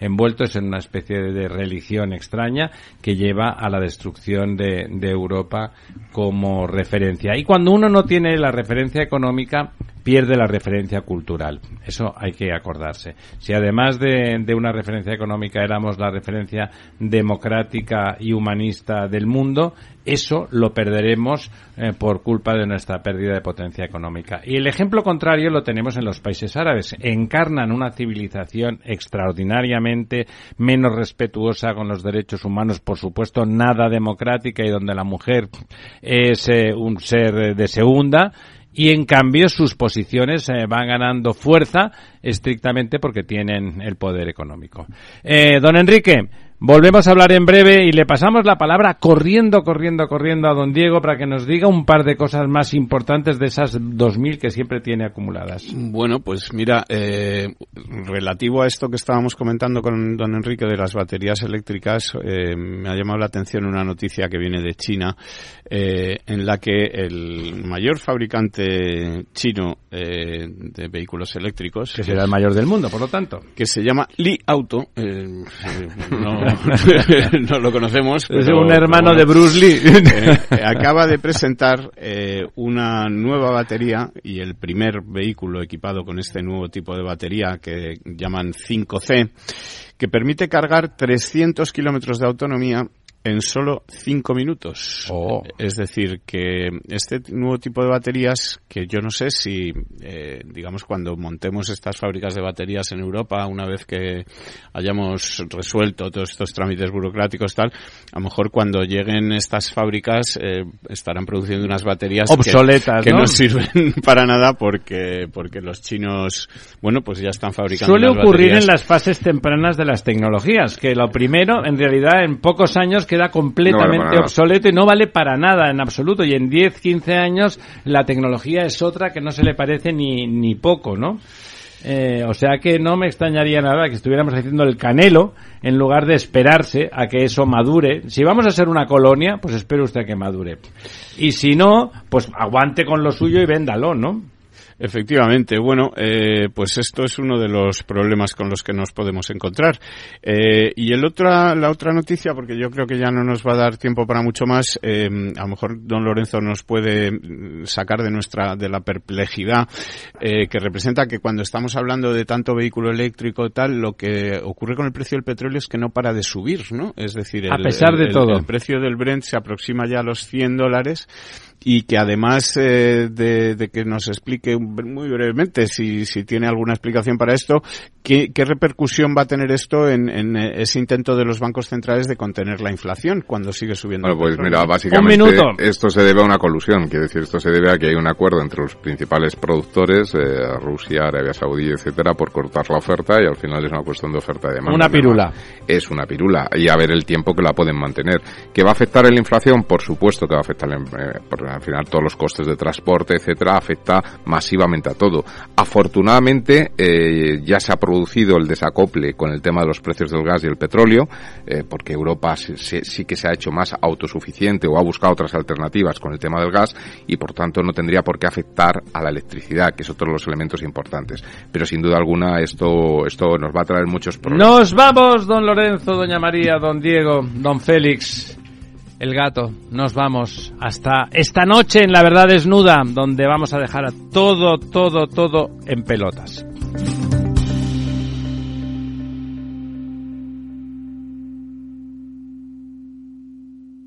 envueltos en una especie de religión extraña que lleva a la destrucción de de, Europa como referencia. Y cuando uno no tiene la referencia económica, pierde la referencia cultural. Eso hay que acordarse. Si además de, de, una referencia económica éramos la referencia democrática y humanista del mundo, eso lo perderemos eh, por culpa de nuestra pérdida de potencia económica. Y el ejemplo contrario lo tenemos en los países árabes. Encarnan una civilización extraordinariamente menos respetuosa con los derechos humanos, por supuesto, nada democrática y donde la mujer es eh, un ser de segunda y en cambio sus posiciones eh, van ganando fuerza estrictamente porque tienen el poder económico. don Enrique, Volvemos a hablar en breve y le pasamos la palabra corriendo, corriendo, corriendo a don Diego para que nos diga un par de cosas más importantes de esas 2.000 que siempre tiene acumuladas. Bueno, pues mira, eh, relativo a esto que estábamos comentando con don Enrique de las baterías eléctricas, eh, me ha llamado la atención una noticia que viene de China eh, en la que el mayor fabricante chino de vehículos eléctricos... Que será el mayor del mundo, por lo tanto. Que se llama Li Auto. no no lo conocemos. es un hermano de Bruce Lee. Eh, acaba de presentar eh, una nueva batería y el primer vehículo equipado con este nuevo tipo de batería que llaman 5C, que permite cargar 300 kilómetros de autonomía en solo cinco minutos. Oh. Es decir, que este nuevo tipo de baterías, que yo no sé si, eh, digamos, cuando montemos estas fábricas de baterías en Europa, una vez que hayamos resuelto todos estos trámites burocráticos tal, a lo mejor cuando lleguen estas fábricas eh, estarán produciendo unas baterías obsoletas, que, ¿no? no sirven para nada porque porque los chinos, bueno, pues ya están fabricando. Suele ocurrir baterías. en las fases tempranas de las tecnologías, que lo primero, en realidad, en pocos años queda completamente No vale obsoleto y no vale para nada en absoluto. Y en 10, 15 años la tecnología es otra que no se le parece ni, ni poco, ¿no? Eh, o sea que no me extrañaría nada que estuviéramos haciendo el canelo en lugar de esperarse a que eso madure. Si vamos a ser una colonia, pues espere usted a que madure. Y si no, pues aguante con lo suyo y véndalo, ¿no? Efectivamente, bueno, eh, pues esto es uno de los problemas con los que nos podemos encontrar. Eh, y el otra, la otra noticia, porque yo creo que ya no nos va a dar tiempo para mucho más, eh, a lo mejor don Lorenzo nos puede mm, sacar de nuestra, de la perplejidad eh, que representa que cuando estamos hablando de tanto vehículo eléctrico tal, lo que ocurre con el precio del petróleo es que no para de subir, ¿no? Es decir, A pesar de el- todo. el precio del Brent se aproxima ya a los 100 dólares y que además eh, de, de que nos explique muy brevemente si, si tiene alguna explicación para esto, ¿qué, qué repercusión va a tener esto en, en, eh, ese intento de los bancos centrales de contener la inflación cuando sigue subiendo? Bueno, pues mira, básicamente esto se debe a una colusión, quiere decir, esto se debe a que hay un acuerdo entre los principales productores, eh, Rusia, Arabia Saudí, etcétera, por cortar la oferta y al final es una cuestión de oferta y demanda. Una pirula. Es una pirula y a ver el tiempo que la pueden mantener. ¿Que va a afectar en la inflación? Por supuesto que va a afectar, en, eh, al final todos los costes de transporte, etcétera, afecta masivamente a todo. Afortunadamente eh, ya se ha producido el desacople con el tema de los precios del gas y el petróleo, eh, porque Europa sí, sí- sí que se ha hecho más autosuficiente o ha buscado otras alternativas con el tema del gas y por tanto no tendría por qué afectar a la electricidad, que es otro de los elementos importantes. Pero sin duda alguna esto, esto nos va a traer muchos problemas. Nos vamos, don Lorenzo, doña María, don Diego, don Félix, el gato. Nos vamos hasta esta noche en La Verdad Desnuda, donde vamos a dejar a todo, todo, todo en pelotas.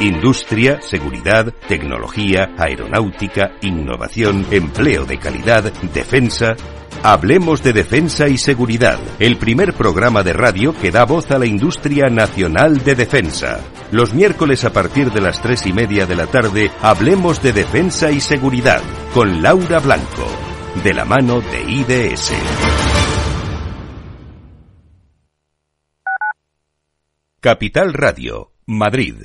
Industria, seguridad, tecnología, aeronáutica, innovación, empleo de calidad, defensa. Hablemos de defensa y seguridad, el primer programa de radio que da voz a la industria nacional de defensa. Los miércoles a partir de las tres y media de la tarde, hablemos de defensa y seguridad con Laura Blanco, de la mano de IDS. Capital Radio, Madrid,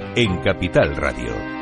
en Capital Radio.